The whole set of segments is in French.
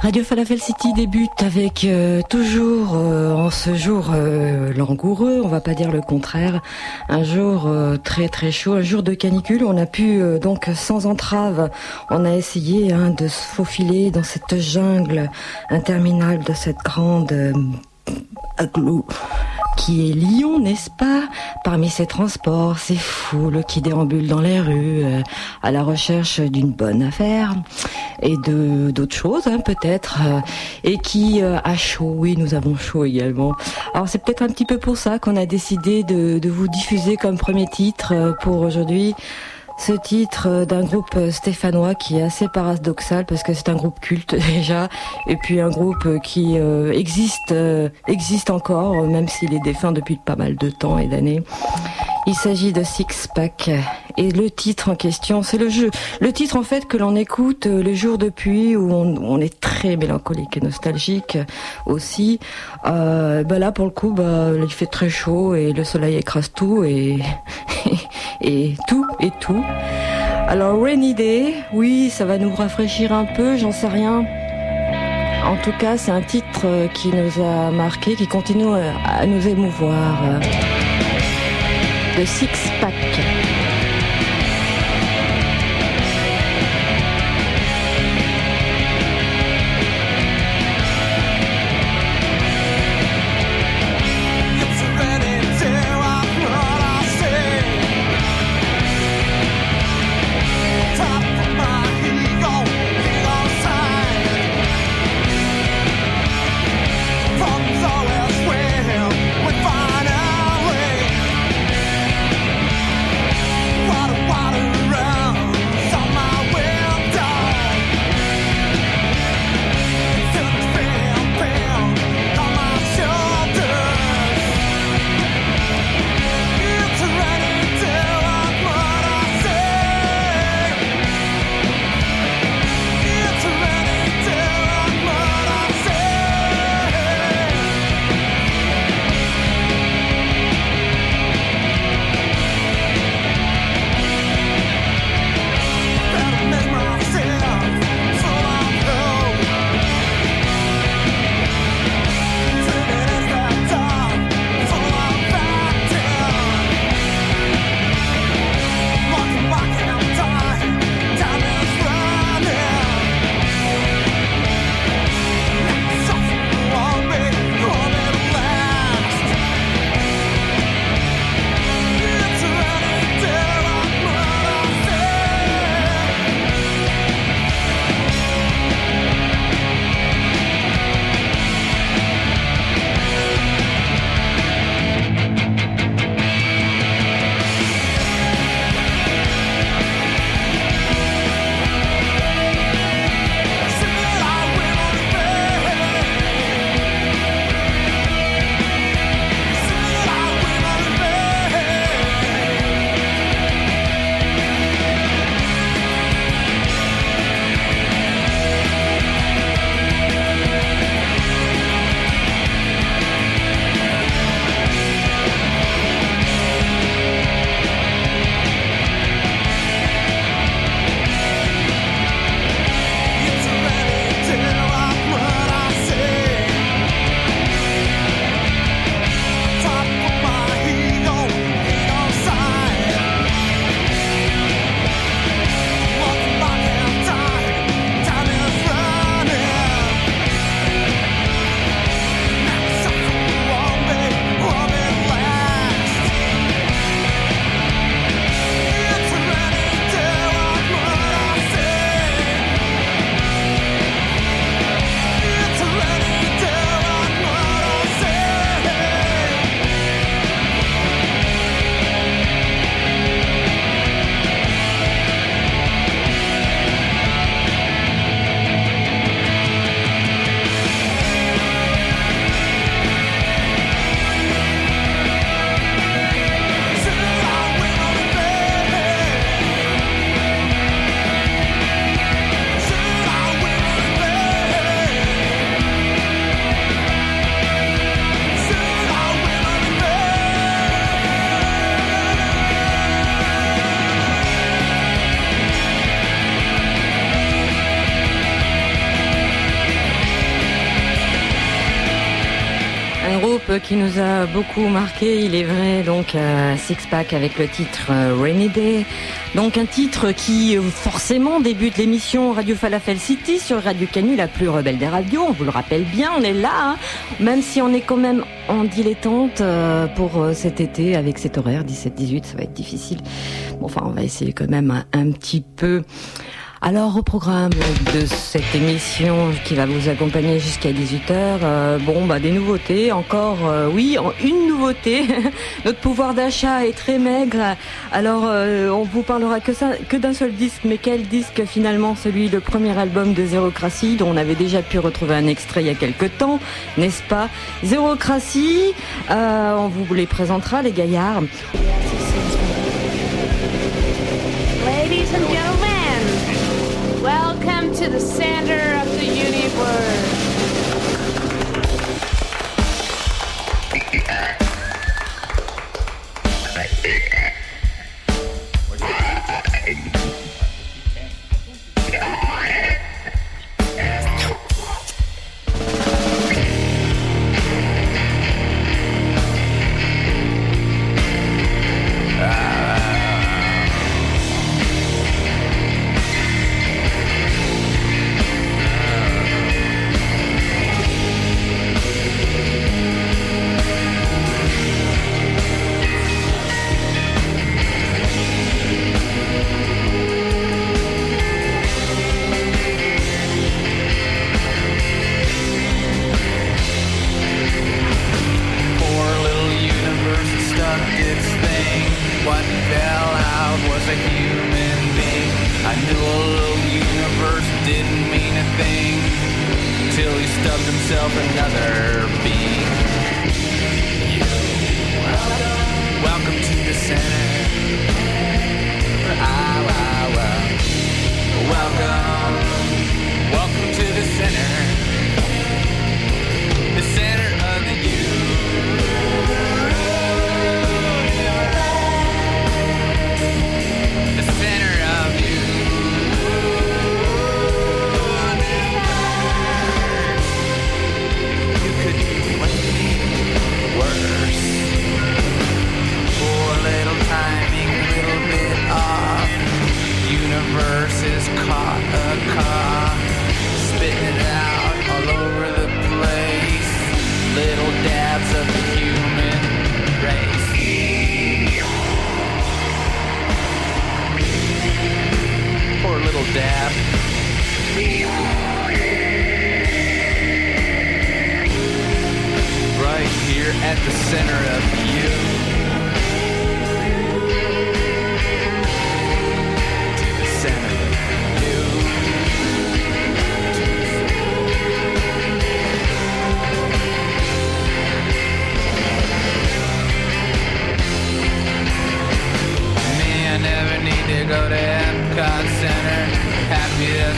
Radio Falafel City débute avec euh, toujours euh, en ce jour euh, langoureux, on va pas dire le contraire, un jour très très chaud, un jour de canicule. On a pu donc sans entrave, on a essayé hein, de se faufiler dans cette jungle interminable de cette grande aglo qui est Lyon, n'est-ce pas? Parmi ces transports, ces foules qui déambulent dans les rues euh, à la recherche d'une bonne affaire et de d'autres choses, hein, peut-être, euh, et qui euh, a chaud. Oui, nous avons chaud également. Alors c'est peut-être un petit peu pour ça qu'on a décidé de, de vous diffuser comme premier titre pour aujourd'hui ce titre euh, d'un groupe euh, stéphanois qui est assez paradoxal parce que c'est un groupe culte déjà et puis un groupe euh, qui existe existe encore même s'il est défunt depuis pas mal de temps et d'années. Il s'agit de Six Pack et le titre en question, c'est le jeu. Le titre en fait que l'on écoute les jours de pluie où on, est très mélancolique et nostalgique aussi. Euh, bah là pour le coup, bah, il fait très chaud et le soleil écrase tout et et tout et tout. Alors Rainy Day, oui, ça va nous rafraîchir un peu, j'en sais rien. En tout cas, c'est un titre qui nous a marqué, qui continue à nous émouvoir. Le Six Pack. Qui nous a beaucoup marqué, il est vrai, donc euh, Six Pack avec le titre euh, Rainy Day. Donc un titre qui euh, forcément débute l'émission Radio Falafel City sur Radio Canu, la plus rebelle des radios. On vous le rappelle bien, on est là, hein. même si on est quand même en dilettante pour cet été avec cet horaire 17-18, ça va être difficile. Bon, enfin, on va essayer quand même un petit peu. Alors au programme de cette émission qui va vous accompagner jusqu'à 18h, euh, bon bah des nouveautés, encore euh, oui, une nouveauté. Notre pouvoir d'achat est très maigre. Alors euh, on vous parlera que ça que d'un seul disque, mais quel disque finalement celui le premier album de Zérocratie dont on avait déjà pu retrouver un extrait il y a quelques temps, n'est-ce pas? Zérocratie, on vous les présentera les gaillards. Welcome to the center of the universe.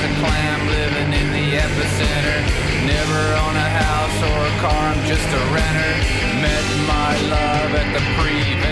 as a clam living in the epicenter. Never own a house or a car, I'm just a renter. Met my love at the prevent.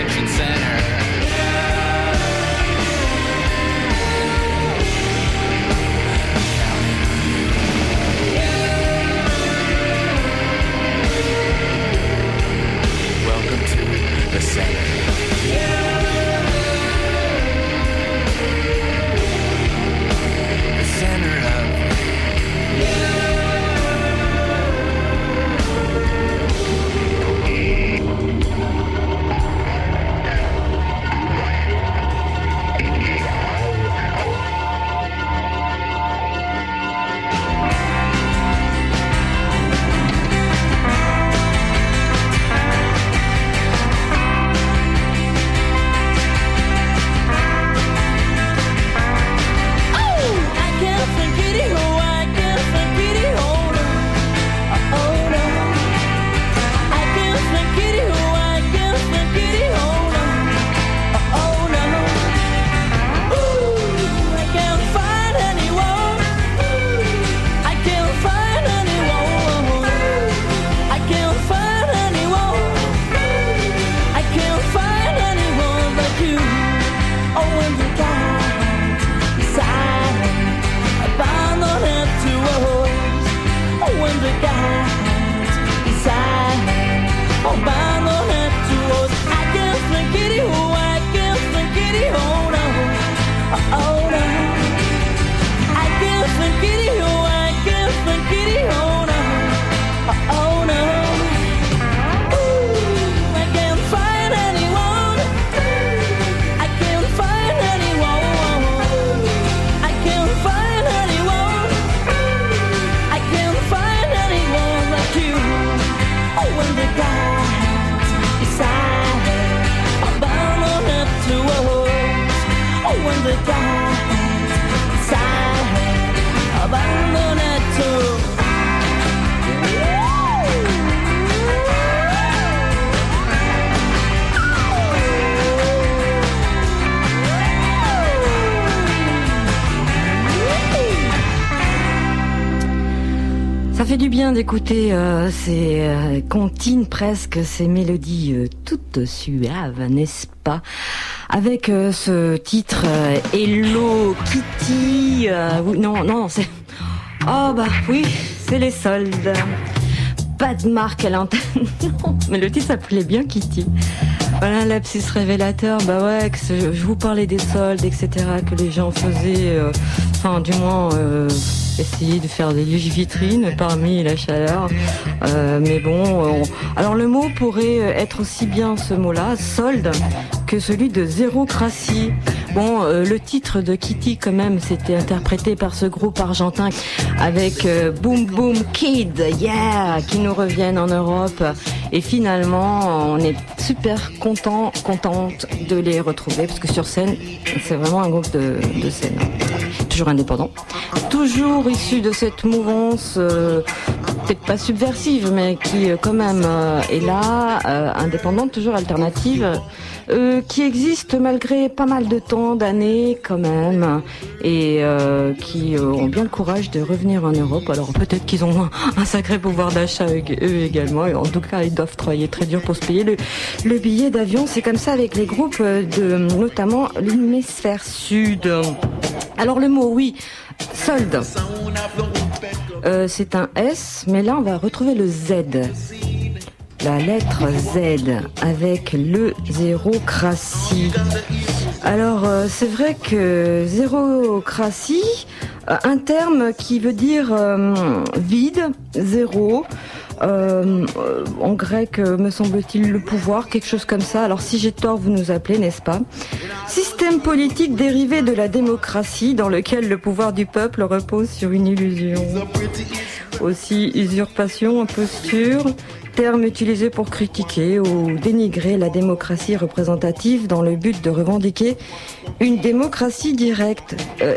Fait du bien d'écouter euh, ces euh, presque, ces mélodies euh, toutes suaves, n'est-ce pas? Avec euh, ce titre Hello Kitty. oui, non, non, c'est. Oh bah oui, c'est les soldes. Pas de marque à l'antenne. Mais le titre s'appelait bien Kitty. Voilà, lapsus révélateur, bah ouais, que je vous parlais des soldes, etc., que les gens faisaient, enfin, du moins, essayer de faire des vitrines parmi la chaleur. Euh, mais bon, on- alors le mot pourrait être aussi bien ce mot-là, solde, que celui de zérocratie. Bon, euh, le titre de Kitty, quand même, c'était interprété par ce groupe argentin avec euh, Boom Boom Kid, yeah, qui nous reviennent en Europe. Et finalement, on est super content, contente de les retrouver parce que sur scène, c'est vraiment un groupe de, de scène. Toujours indépendant, toujours issu de cette mouvance, euh, peut-être pas subversive, mais qui euh, quand même euh, est là, euh, indépendante, toujours alternative, euh, qui existe malgré pas mal de temps, d'années quand même, et euh, qui ont bien le courage de revenir en Europe. Alors peut-être qu'ils ont un, sacré pouvoir d'achat eux eux également, et en tout cas ils doivent travailler très dur pour se payer le, le billet d'avion. C'est comme ça avec les groupes de notamment l'hémisphère sud. Alors le mot, oui, solde. Euh, c'est un S, mais là on va retrouver le Z. La lettre Z avec le zérocratie. Alors euh, c'est vrai que zérocratie, euh, un terme qui veut dire euh, vide, zéro. Euh, euh, en grec, euh, me semble-t-il, le pouvoir, quelque chose comme ça. Alors si j'ai tort, vous nous appelez, n'est-ce pas? Système politique dérivé de la démocratie dans lequel le pouvoir du peuple repose sur une illusion. Aussi usurpation, imposture, terme utilisé pour critiquer ou dénigrer la démocratie représentative dans le but de revendiquer une démocratie directe, euh,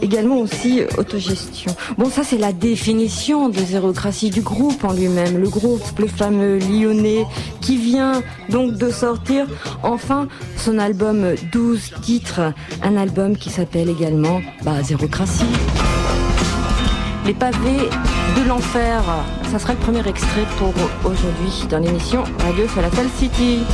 également aussi autogestion. Bon, ça c'est la définition de zérocratie du groupe en lui-même, le groupe, le fameux lyonnais, qui vient donc de sortir enfin son album 12 titres, un album qui s'appelle également bah, Zérocratie. Les pavés de l'enfer. Ça sera le premier extrait pour aujourd'hui dans l'émission Radio Falafel City.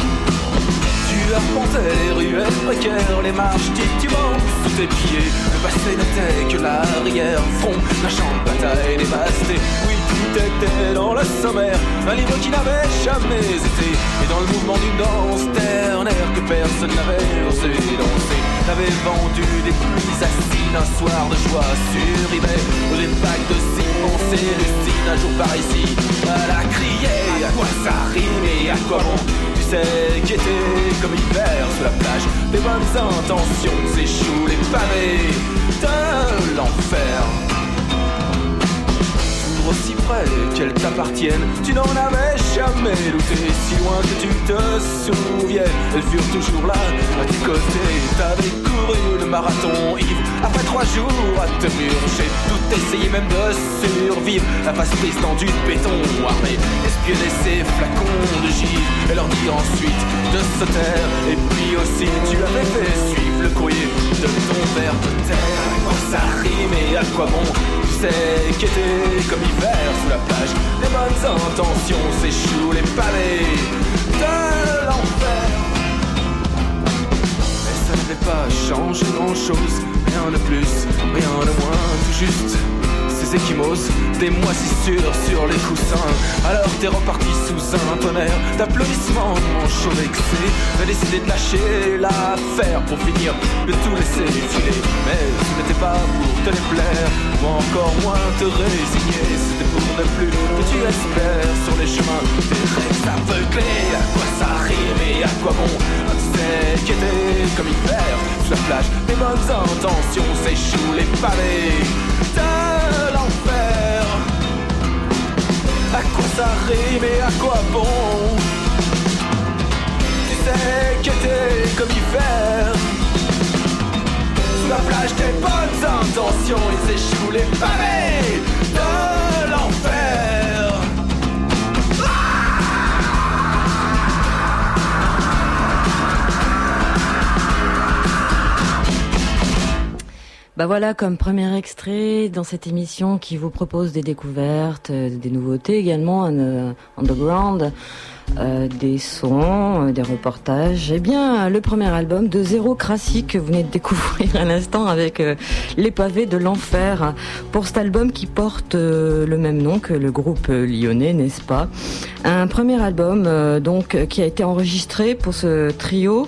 Tu arpentais les ruelles précaires, les marches titubantes sous tes pieds. Le passé n'était que l'arrière front d'un champ de bataille dévasté. Oui, tout était dans le sommaire, un livre qui n'avait jamais été. Et dans le mouvement d'une danse ternaire que personne n'avait osé danser. T'avais vendu des pluies acides un soir de joie sur eBay. Aux épaques de Simon Célestine, un jour par ici, elle a crié. À quoi ça rime et à quoi bon Sais qu'était comme hiver sous la plage. Des bonnes intentions s'échouent les pavés de l'enfer Toujours aussi près qu'elles t'appartiennent. Tu n'en avais jamais douté Si loin que tu te souviennes. Elles furent toujours là à tes côtés. T'avais couru le marathon ivre Après trois jours à te murger Tout essayer même de survivre. La face dans du béton armé Espionner ces flacons de givre. Et leur dire ensuite de se taire. Et puis aussi tu avais fait suivre le courrier De ton verre de terre quoi ça rime et à quoi bon Sais qu'était comme hiver sous la plage. Les bonnes intentions s'échouent les pavés de l'enfer. Mais ça n'avait pas changé grand chose, rien de plus, rien de moins, tout juste. Ces échymoses, des moisissures sur les coussins. Alors t'es reparti sous un tonnerre d'applaudissements, mon chaud vexé. T'as décidé de lâcher l'affaire pour finir de tout laisser filer. Mais ce n'était pas pour te déplaire, ou encore moins te résigner. C'était pour ne plus que tu espères sur les chemins des rêves aveuglés. À quoi ça rime et à quoi bon qu'était comme hiver sous la plage, les bonnes intentions s'échouent les pavés quoi ça rime à quoi bon. Tu sais qu'était comme hiver. Sous la plage des bonnes intentions Ils échouent les pavés Bah voilà, comme premier extrait dans cette émission qui vous propose des découvertes, euh, des nouveautés également, un underground. Euh, des sons, euh, des reportages. Eh bien, le premier album de Zéro Crassi que vous venez de découvrir à l'instant avec euh, Les pavés de l'enfer pour cet album qui porte le même nom que le groupe lyonnais, n'est-ce pas? Un premier album donc qui a été enregistré pour ce trio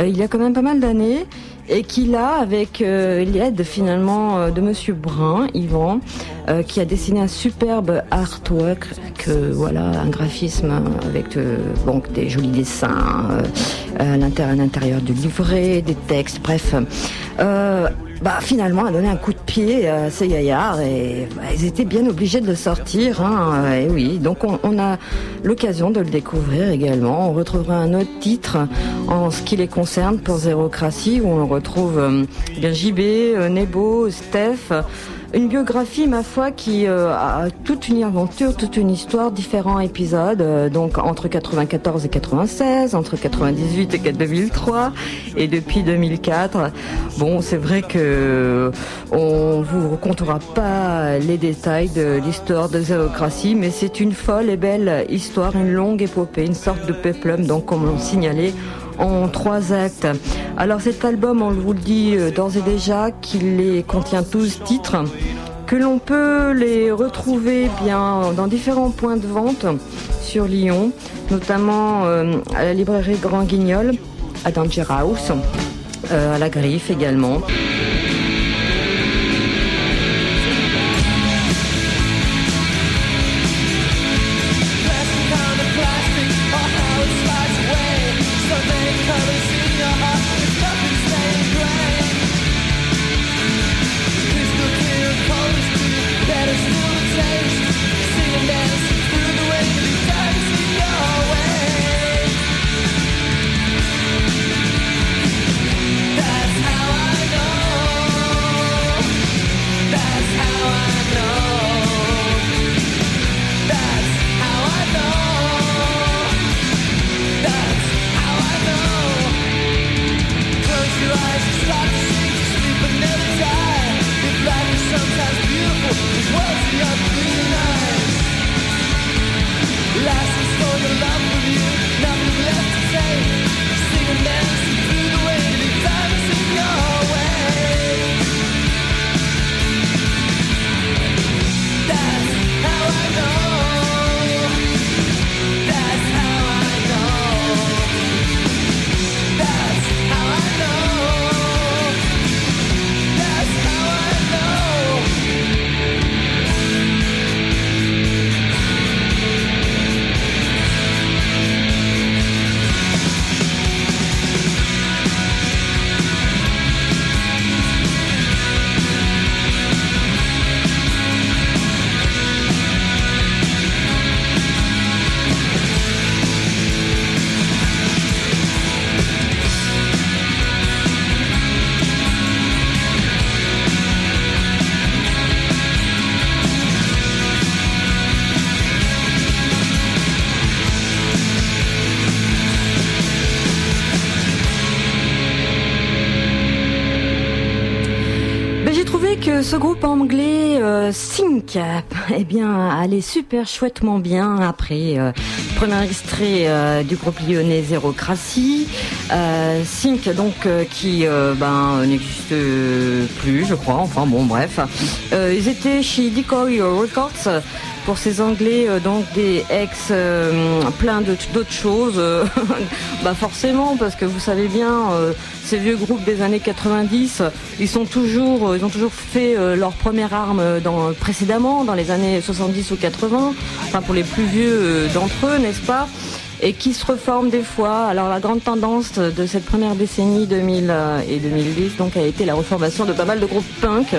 il y a quand même pas mal d'années et qui là, avec euh, l'aide finalement euh, de Monsieur Brun, Yvan, euh, qui a dessiné un superbe artwork, que voilà, un graphisme avec bon, des jolis dessins à l'intérieur du livret, des textes, bref bah, finalement a donné un coup de pied à ces gaillards et bah, ils étaient bien obligés de le sortir. Hein, et oui, donc on, a l'occasion de le découvrir également. On retrouvera un autre titre en ce qui les concerne pour Zérocratie où on retrouve euh, bien JB, euh, Nebo, Steph. Une biographie, ma foi, qui euh, a toute une aventure, toute une histoire, différents épisodes, euh, donc entre 94 et 96, entre 98 et 2003, et depuis 2004. Bon, c'est vrai que on vous racontera pas les détails de l'histoire de Zéocratie, mais c'est une folle et belle histoire, une longue épopée, une sorte de peplum, donc comme on signalait en trois actes. Alors cet album, on vous le dit euh, d'ores et déjà, qu'il contient 12 titres, que l'on peut les retrouver bien dans différents points de vente sur Lyon, notamment euh, à la librairie Grand Guignol, à Danger House, euh, à la Griffe également. Ce groupe anglais euh, Sync, eh bien, allait super chouettement bien après euh, premier extrait euh, du groupe lyonnais Zérocratie. Euh, Sync, donc, euh, qui ben n'existe plus, je crois. Enfin bon, bref. ils étaient chez Decoy Records pour ces Anglais, donc des ex, plein d'autres choses. bah forcément, parce que vous savez bien ces vieux groupes des années 90, ils sont toujours, euh, ils ont toujours fait euh, leur première arme dans, précédemment, dans les années 70 ou 80, enfin pour les plus vieux euh, d'entre eux, n'est-ce pas? Et qui se reforment des fois. Alors la grande tendance de cette première décennie 2000 et 2010 donc a été la reformation de pas mal de groupes punk.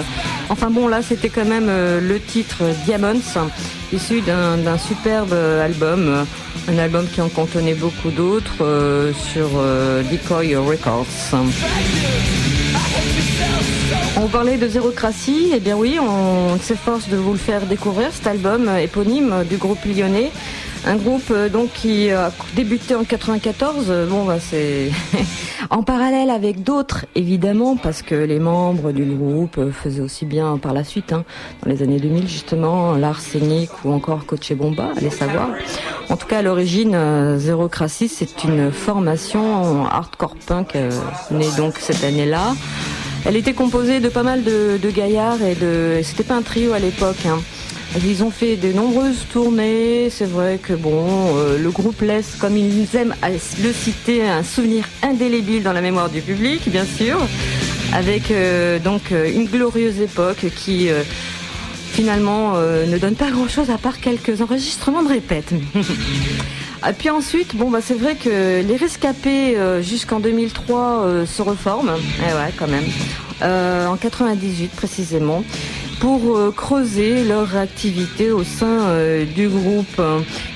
Enfin bon là c'était quand même le titre Diamonds issu d'un superbe album un album qui en contenait beaucoup d'autres euh, sur euh, Decoy Records. On parlait de Zérocratie, et eh bien oui, on s'efforce de vous le faire découvrir, cet album éponyme du groupe lyonnais. Un groupe euh, donc qui a débuté en 94. euh, Bon, bah, c'est en parallèle avec d'autres, évidemment, parce que les membres du groupe euh, faisaient aussi bien par la suite, hein, dans les années 2000 justement, l'Arsenic ou encore Coach Bomba, allez savoir. En tout cas, à l'origine, euh, Zero Crassis, c'est une formation hardcore punk euh, née donc cette année-là. Elle était composée de pas mal de, de gaillards et de. C'était pas un trio à l'époque. Hein. Ils ont fait de nombreuses tournées. C'est vrai que bon, euh, le groupe laisse, comme ils aiment le citer, un souvenir indélébile dans la mémoire du public, bien sûr, avec euh, donc euh, une glorieuse époque qui finalement ne donne pas grand-chose à part quelques enregistrements de répète. Et puis ensuite, bon bah c'est vrai que les rescapés jusqu'en 2003 euh, se reforment, eh ouais quand même, en 98 précisément, pour euh, creuser leur activité au sein euh, du groupe.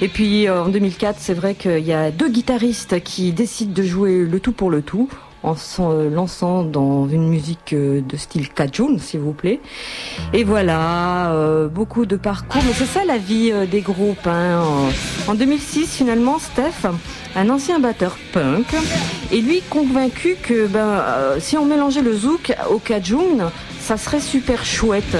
Et puis euh, en 2004, c'est vrai qu'il y a deux guitaristes qui décident de jouer le tout pour le tout en se lançant dans une musique de style Cajun, s'il vous plaît. Et voilà, beaucoup de parcours. Mais c'est ça la vie des groupes. hein. En en 2006, finalement, Steph, un ancien batteur punk, est lui convaincu que ben, si on mélangeait le zouk au Cajun, ça serait super chouette.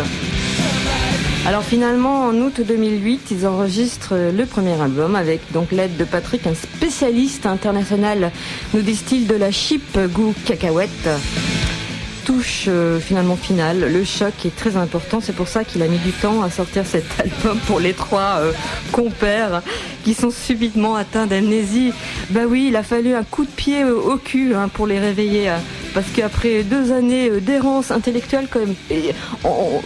Alors finalement, en août 2008, ils enregistrent le premier album avec donc l'aide de Patrick, un spécialiste international, nous disent-ils, de la chip goût cacahuète. Euh, finalement finale, le choc est très important, c'est pour ça qu'il a mis du temps à sortir cet album pour les trois euh, compères qui sont subitement atteints d'amnésie. Bah oui, il a fallu un coup de pied au cul hein, pour les réveiller. euh, parce qu'après deux années euh, d'errance intellectuelle, quand même, et on-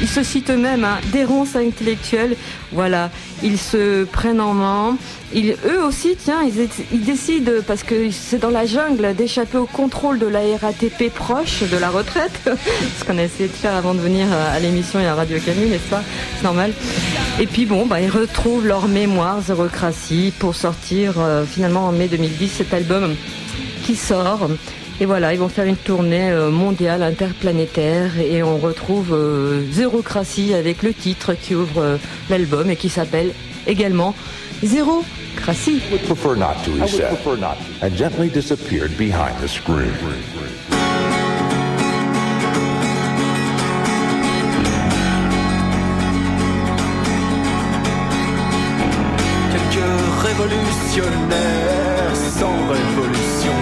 ils se citent eux-mêmes, hein, d'errance intellectuelle, voilà, ils se prennent en main. Ils, eux aussi, tiens, ils, décident, parce que c'est dans la jungle, d'échapper au contrôle de la RATP proche de la retraite, ce qu'on a essayé de faire avant de venir à l'émission et à Radio Canu, n'est-ce pas? C'est normal. Et puis bon, bah, ils retrouvent leur mémoire Zérocratie pour sortir euh, finalement en mai 2010 cet album qui sort. Et voilà, ils vont faire une tournée euh, mondiale, interplanétaire, et on retrouve euh, Zérocratie avec le titre qui ouvre euh, l'album et qui s'appelle également Zérocratie. would prefer not to, he said, and gently disappeared behind the screen. Quelques révolutionnaires sans révolution.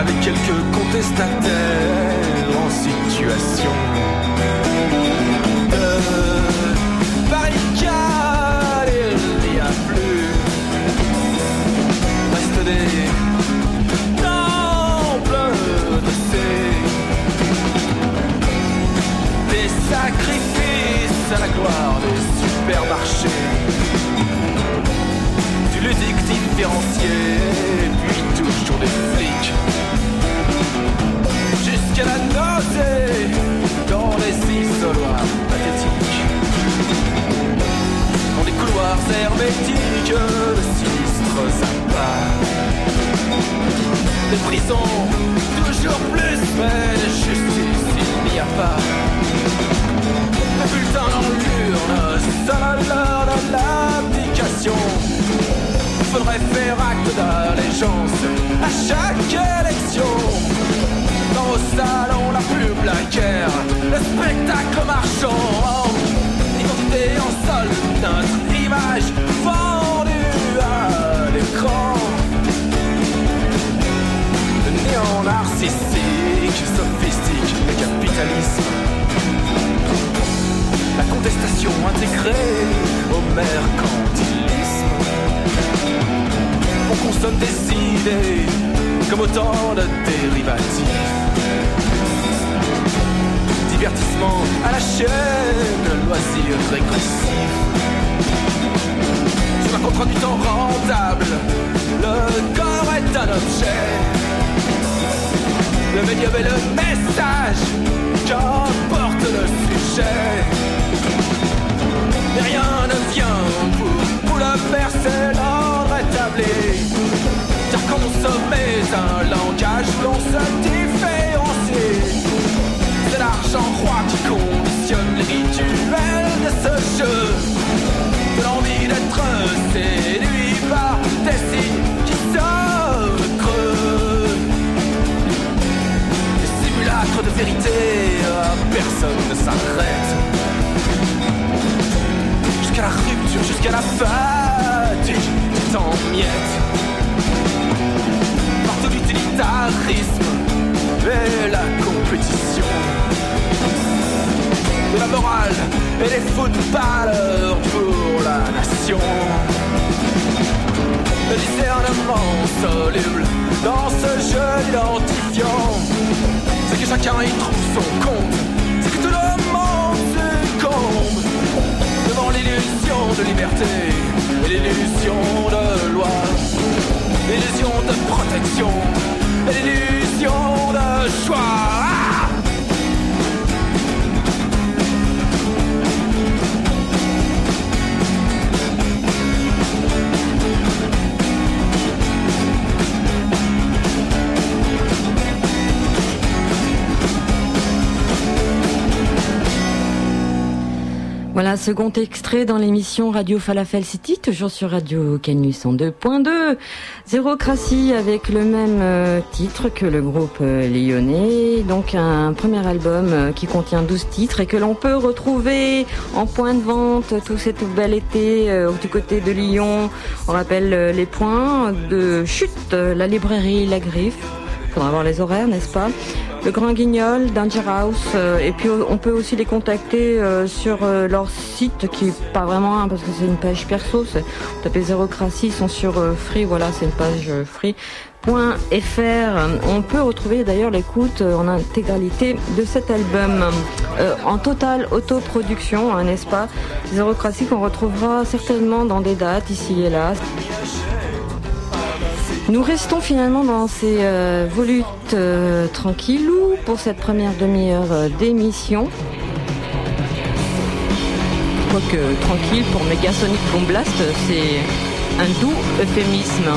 Avec quelques contestataires en situation. Puis toujours des flics. Jusqu'à la nausée dans les isoloirs pathétiques. Dans des couloirs hermétiques sinistres appâts. Des prisons, toujours plus, mais justice il n'y a pas. Un bulletin dans l'urne, l'heure de l'abdication. Faudrait faire acte d'allégeance à chaque élection. Dans au salon la plus blagueur, le spectacle marchand. Identité en sol, notre image fondue à l'écran. Le néant narcissique, sophistique, le capitalisme. La contestation intégrée au mercantilisme. On consomme des idées comme autant de dérivatifs. Divertissement à la chaîne, loisir régressif. Sur un contrat du temps rentable, le corps est un objet. Le médium est le message qu'emporte le sujet. Mais rien ne vient pour, pour le sablés. Car un langage, l'on se différencie. C'est l'argent roi qui conditionne les rituels de ce jeu. De l'envie d'être séduit par des signes qui sonnent creux. Les simulacres de vérité, euh, personne ne s'arrête. Jusqu'à la rupture, jusqu'à la fin en miettes. Partout l'utilitarisme et la compétition. De la morale et les footballeurs pour la nation. Le discernement soluble dans ce jeu identifiant. C'est que chacun y trouve son compte. C'est que tout le monde succombe devant l'illusion de liberté l'illusion de loi, l'illusion de protection l'illusion de choix. Voilà, second extrait dans l'émission Radio Falafel City, toujours sur Radio Canus en 2.2. Zérocratie avec le même euh, titre que le groupe euh, lyonnais. Donc un premier album euh, qui contient 12 titres et que l'on peut retrouver en point de vente tout cet bel été du côté de Lyon. On rappelle les points de chute, la librairie La Griffe. Faudra voir les horaires, n'est-ce pas le Grand Guignol, Danger House, euh, et puis on peut aussi les contacter euh, sur euh, leur site qui est pas vraiment un parce que c'est une page perso, c'est tapez Zérocratie, ils sont sur Free, voilà c'est une page Free. On peut retrouver d'ailleurs l'écoute en intégralité de cet album en totale autoproduction, hein, n'est-ce pas Zérocratie qu'on retrouvera certainement dans des dates ici et là. Nous restons finalement dans ces euh, volutes euh, tranquillou pour cette première demi-heure euh, d'émission. Quoique tranquille pour Megasonic Boom Blast, c'est un doux euphémisme.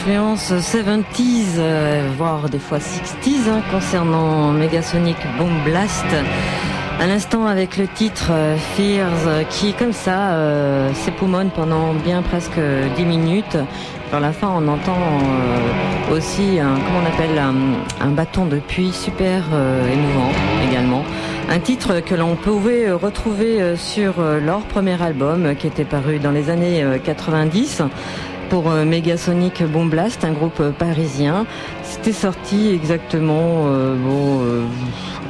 Influences 70s, euh, voire des fois 60s hein, concernant Megasonic Boom Blast. À l'instant avec le titre euh, Fears qui comme ça euh, s'époumonne pendant bien presque 10 minutes. Vers la fin on entend aussi un, comment on appelle un, bâton de puits super émouvant également. Un titre que l'on pouvait euh, retrouver euh, sur euh, leur premier album qui était paru dans les années 90 pour Megasonic Boom Blast, un groupe parisien. C'était sorti exactement, bon,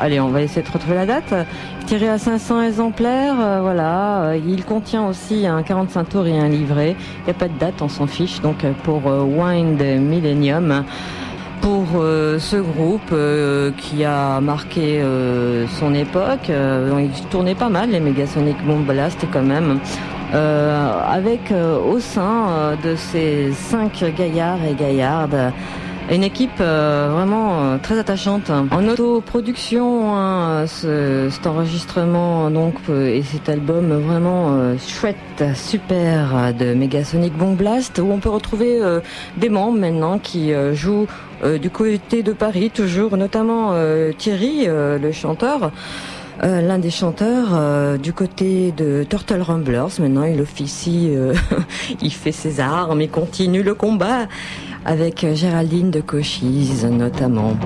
allez, on va essayer de retrouver la date. Tiré à 500 exemplaires, voilà. Il contient aussi un 45 tours et un livret. Il n'y a pas de date, on s'en fiche. Donc pour Wind Millennium pour euh, ce groupe euh, qui a marqué euh, son époque. il tournait pas mal les Megasonic Bomb Blast quand même. Avec au sein de ces cinq gaillards et gaillardes une équipe vraiment très attachante. En autoproduction, hein, cet enregistrement donc et cet album vraiment chouette, super de Megasonic Bomb Blast où on peut retrouver des membres maintenant qui jouent euh, du côté de Paris, toujours, notamment euh, Thierry, euh, le chanteur. L'un des chanteurs du côté de Turtle Rumblers. Maintenant, il officie, il fait ses armes, il continue le combat avec Géraldine de Cochise notamment.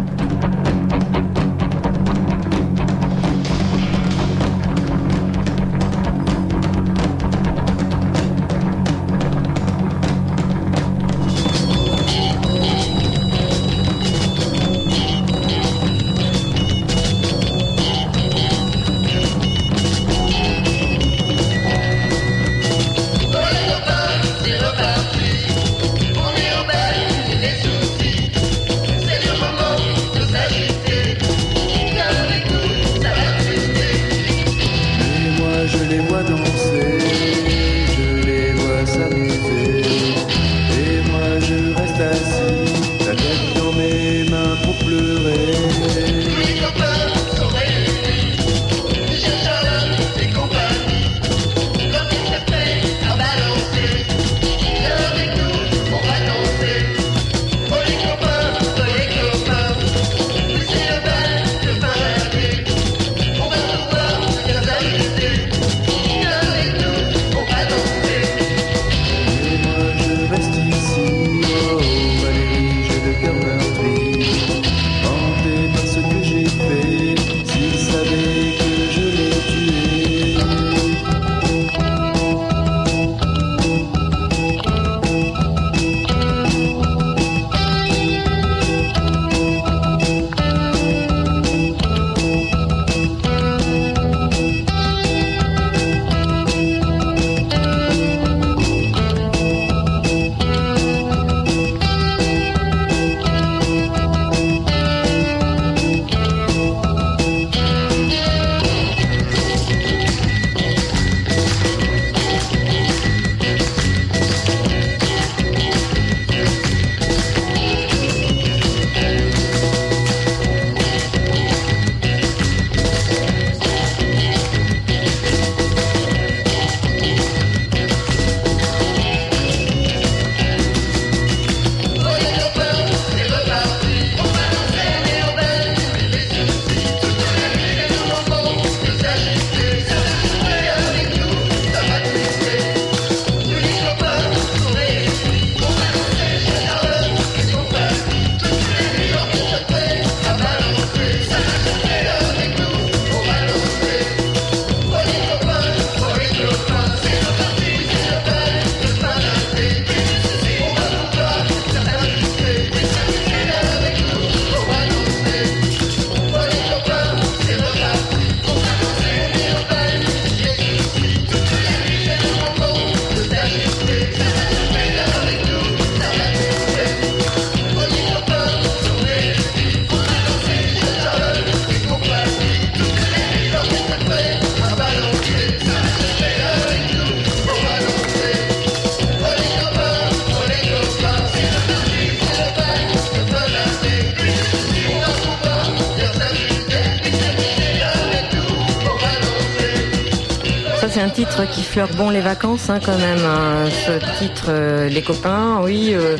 Bon les vacances hein, quand même. Hein. Ce titre, euh, les copains, oui, euh,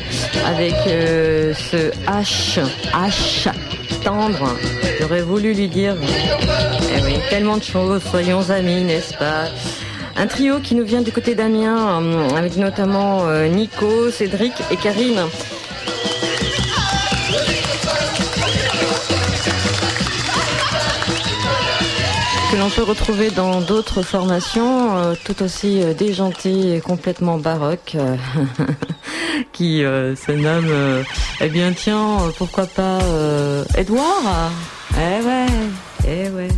avec euh, ce H, H tendre. J'aurais voulu lui dire, eh oui, tellement de choses, soyons amis, n'est-ce pas? Un trio qui nous vient du côté d'Amiens, avec notamment Nico, Cédric et Karine. L'on peut retrouver dans d'autres formations, euh, tout aussi euh, déjantées et complètement baroques, euh, qui se nomment, eh bien tiens, pourquoi pas Edouard Eh ouais, eh ouais.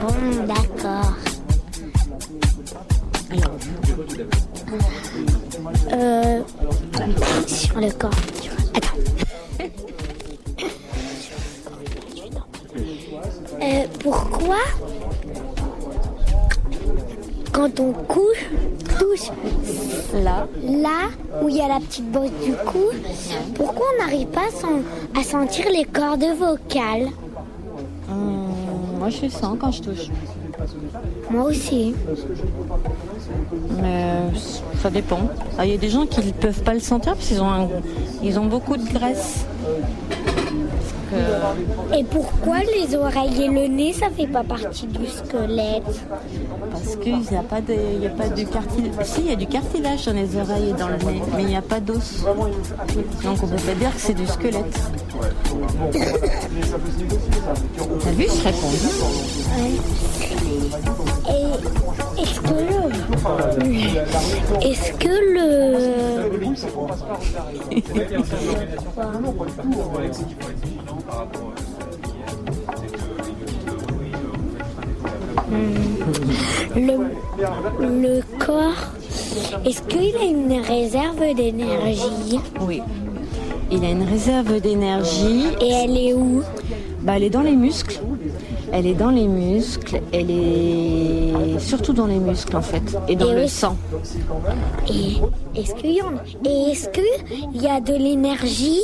Bon, d'accord. Euh, sur le corps. Euh, pourquoi quand on couche, touche là, là où il y a la petite bosse du cou, pourquoi on n'arrive pas à, sentir les cordes vocales? Hum, Moi je sens quand je touche. Moi aussi. Mais ça dépend. Ah, il y a des gens qui ne peuvent pas le sentir parce qu'ils ont, ils ont beaucoup de graisse. Et pourquoi les oreilles et le nez, ça fait pas partie du squelette Parce qu'il n'y a pas de, il a pas de cartilage. Si, il y a du cartilage dans les oreilles et dans le nez, mais il n'y a pas d'os. Donc on peut pas dire que c'est du squelette. T'as vu, je réponds. Et est-ce que le... Est-ce que le... Le, corps, est-ce qu'il a une réserve d'énergie? Oui. Il a une réserve d'énergie. Et elle est où? Bah, Elle est dans les muscles. Elle est dans les muscles, elle est surtout dans les muscles en fait, et dans le sang. Et est-ce qu'il y, et est-ce qu'il y a de l'énergie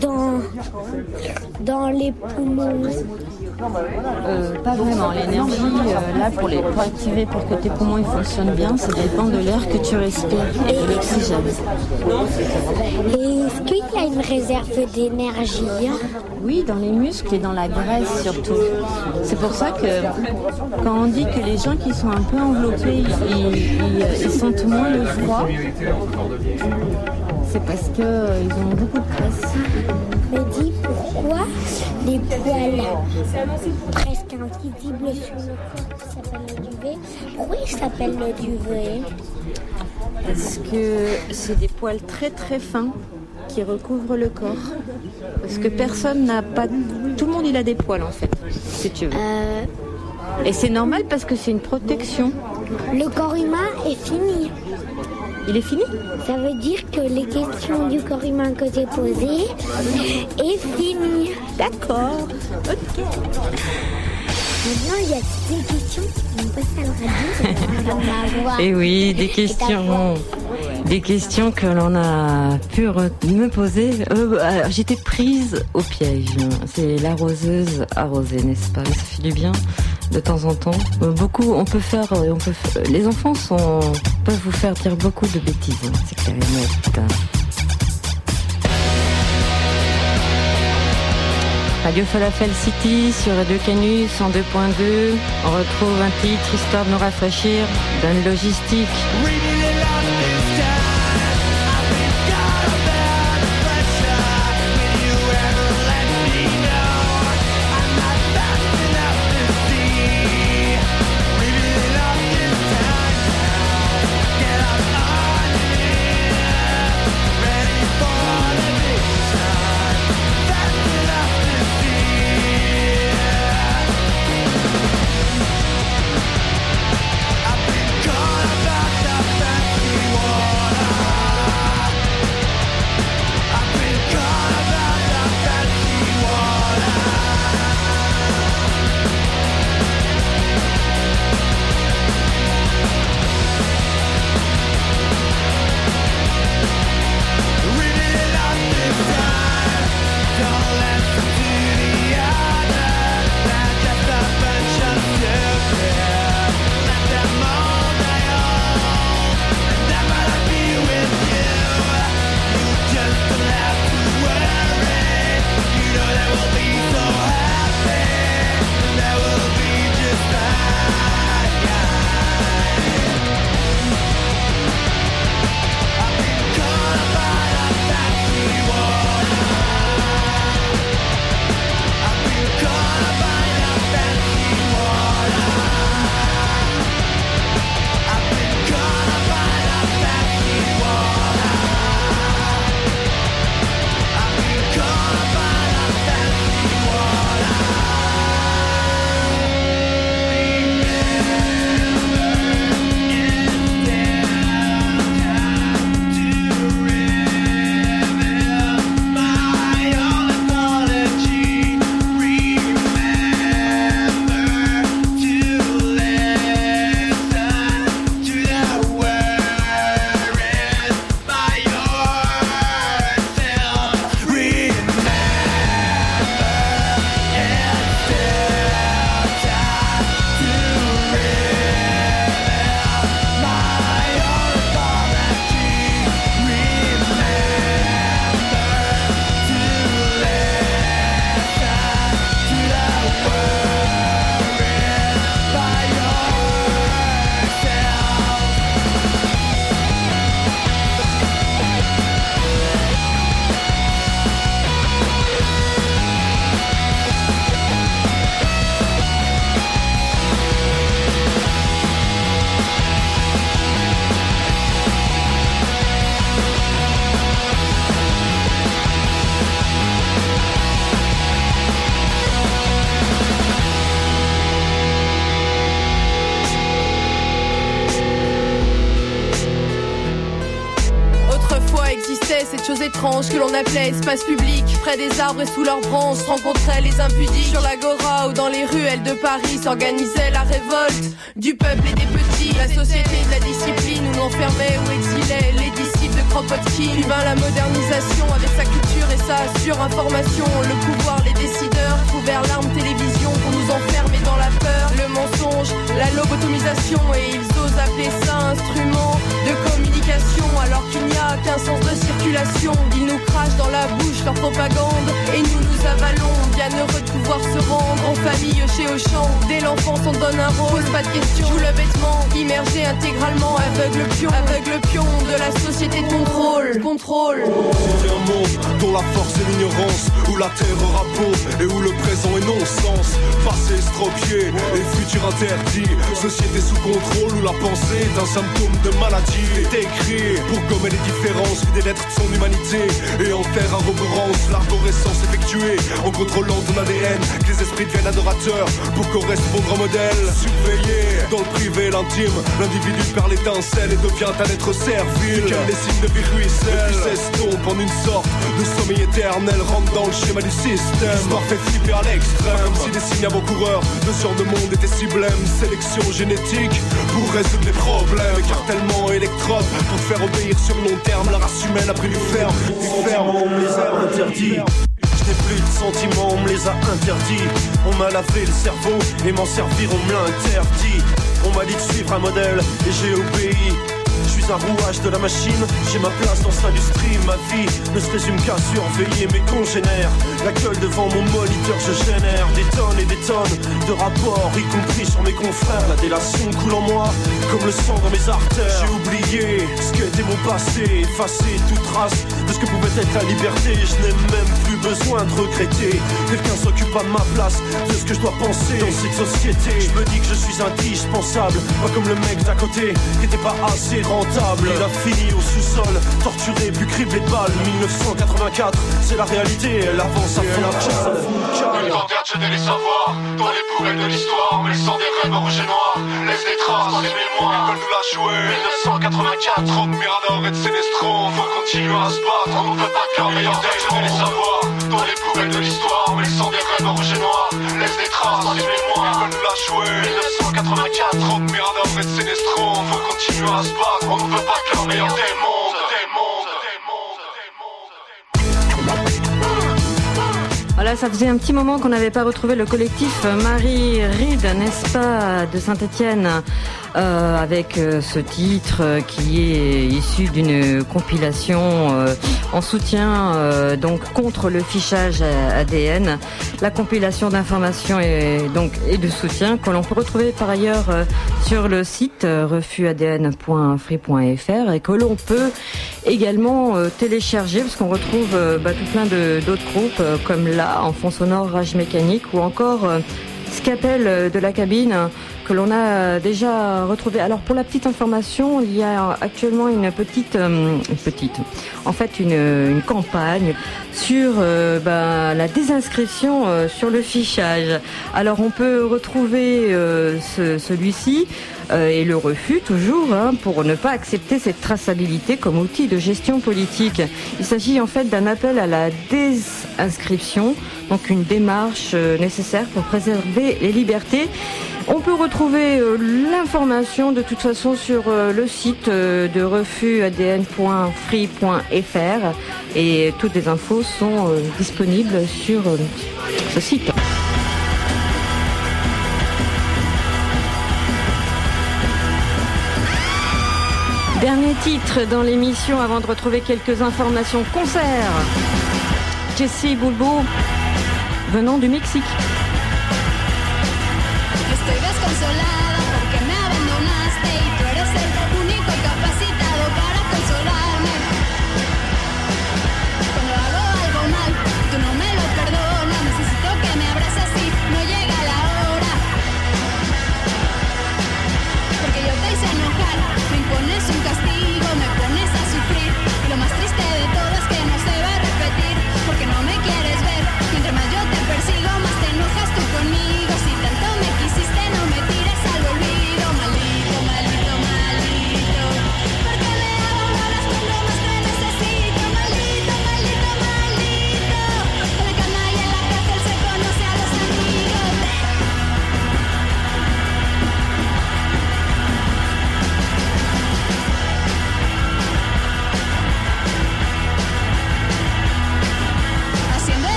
dans, dans les poumons euh, pas vraiment. L'énergie, euh, là, pour, les, pour activer, pour que tes poumons ils fonctionnent bien, ça dépend de l'air que tu respires et de l'oxygène. Et est-ce qu'il y a une réserve d'énergie? Oui, dans les muscles et dans la graisse surtout. C'est pour ça que quand on dit que les gens qui sont un peu enveloppés, ils, ils sentent moins le froid, c'est parce qu'ils euh, ont beaucoup de graisse. Me dis pourquoi les poils presque invisibles sur le corps qui s'appellent le duvet, pourquoi ils s'appellent le duvet Parce que c'est des poils très très fins qui recouvrent le corps. Parce que personne n'a pas. Tout le monde il a des poils en fait, si tu veux. Euh, Et c'est normal parce que c'est une protection. Le corps humain est fini. Il est fini Ça veut dire que les questions du corps humain que j'ai posées est fini. D'accord. Ok. Maintenant, il y a des questions Et eh oui, des questions. Des questions que l'on a pu me poser. Euh, euh, j'étais prise au piège. C'est l'arroseuse arrosée, n'est-ce pas? Ça fait du bien de temps en temps. Euh, beaucoup, on peut faire, on peut, les enfants sont, peuvent vous faire dire beaucoup de bêtises, hein, c'est clair et net. Radio Falafel City sur Radio Canus en 2.2. On retrouve un titre histoire de nous rafraîchir d'une logistique. Espace public. Près des arbres et sous leurs branches rencontraient les impudiques. Sur l'agora ou dans les ruelles de Paris s'organisait la révolte du peuple et des petits. La société de la discipline où l'on fermait ou exilait les disciples de Kropotkin. Puis la modernisation avec sa culture et sa surinformation. Le pouvoir, les décideurs trouvèrent l'arme télévision la lobotomisation et ils osent appeler ça instrument de communication alors qu'il n'y a qu'un sens de circulation. Ils nous crachent dans la bouche leur propagande et nous nous avalons, bien heureux de pouvoir se rendre en famille chez Auchan. Dès l'enfance on donne un rôle, pas de question, joue le vêtement, immergé intégralement, aveugle pion, aveugle pion de la société de contrôle, contrôle. Un monde dont la force est l'ignorance, où la terreur a beau et où le présent est non-sens. Passé estropié et futur interdit, société sous contrôle où la pensée est un symptôme de maladie. Est écrit pour gommer les différences, vider l'être de son humanité et en faire reverence. L'arborescence effectuée en contrôlant ton ADN, que les esprits deviennent pour correspondre au modèle. Surveillé dans le privé, l'intime, l'individu perd l'étincelle et devient un être servile. Les signes de vie ruissellent, puis s'estompe en une sorte de sommeil éternel, rentre dans le schéma du système. L'histoire fait flipper à l'extrême, comme si des signes avant-coureurs de ce genre de monde étaient si. Sélection génétique pour résoudre les problèmes. Écartèlement électrode pour te faire obéir sur long terme. La race humaine a pris du ferme, du ferme, on les a interdits. Plus de sentiments, on me les a interdits. On m'a lavé le cerveau et m'en servir, on me l'a interdit. On m'a dit de suivre un modèle et j'ai obéi. Je suis un rouage de la machine, j'ai ma place dans cette industrie. Ma vie ne se résume qu'à surveiller mes congénères. La gueule devant mon moniteur, je génère des tonnes et des tonnes de rapports, y compris sur mes confrères. La délation coule en moi comme le sang dans mes artères. J'ai oublié ce qu'était mon passé, effacé toute trace de ce que pouvait être la liberté. Je n'ai même plus besoin de regretter. Quelqu'un s'occupe de ma place, de ce que je dois penser dans cette société. Je me dis que je suis indispensable, pas comme le mec d'à côté qui était pas assez rentable. Il a fini au sous-sol, torturé, puis criblé de balles. 1984, c'est la réalité, elle avance à fond. La Une tenterde, je les savoir. Dans les poubelles de l'histoire Mais le sang des rêves rouges et noirs. Laisse des traces. Dans les mémoires. Ils veulent nous la jouer. 1984 Trop de Mirador et de Sénestron Faut continuer à se battre. On ne veut pas qu'un meilleur day Je les savoir. Dans les poubelles de l'histoire Mais le sang des rêves rouges et noirs Laisse des traces dans les mémoires. Nous la jouer 1984 Trop de Mirador et de Sénestron Faut continuer à se battre On ne veut pas qu'un meilleur des Ça faisait un petit moment qu'on n'avait pas retrouvé le collectif Marie Ride, n'est-ce pas, de Saint-Étienne, euh, avec euh, ce titre qui est issu d'une compilation euh, en soutien donc contre le fichage ADN, la compilation d'informations et donc et de soutien que l'on peut retrouver par ailleurs sur le site refusadn.free.fr et que l'on peut également télécharger parce qu'on retrouve bah, tout plein de- d'autres groupes comme là en fond sonore Rage Mécanique ou encore euh, Scapel euh, de la cabine euh, que l'on a euh, déjà retrouvé. Alors pour la petite information, il y a actuellement une petite, euh, en fait une, campagne sur euh, ben, la désinscription euh, sur le fichage. Alors on peut retrouver euh, ce- celui-ci euh, et le refus toujours hein, pour ne pas accepter cette traçabilité comme outil de gestion politique. Il s'agit en fait d'un appel à la désinscription, donc une démarche euh, nécessaire pour préserver les libertés. On peut retrouver euh, l'information de toute façon sur le site de refusadn.free.fr et toutes les infos sont disponibles sur ce site. Dernier titre dans l'émission avant de retrouver quelques informations concert. Jessie Boulbo venant du Mexique.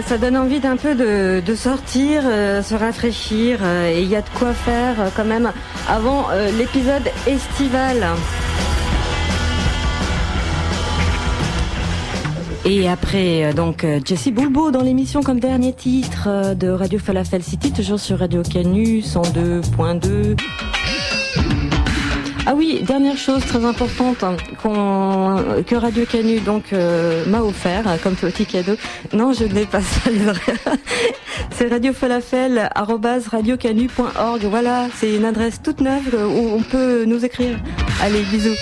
Ça donne envie d'un peu de, de sortir, euh, se rafraîchir, euh, et il y a de quoi faire euh, quand même avant l'épisode estival. Et après, donc, Jessie Boulbo dans l'émission comme dernier titre de Radio Falafel City, toujours sur Radio Canu 102.2. Ah oui, dernière chose très importante hein, que Radio Canu donc euh, m'a offert hein, comme petit cadeau. Non, je n'ai pas ça. c'est radiofalafel@radiocanu.org. Voilà, c'est une adresse toute neuve euh, où on peut nous écrire. Allez, bisous.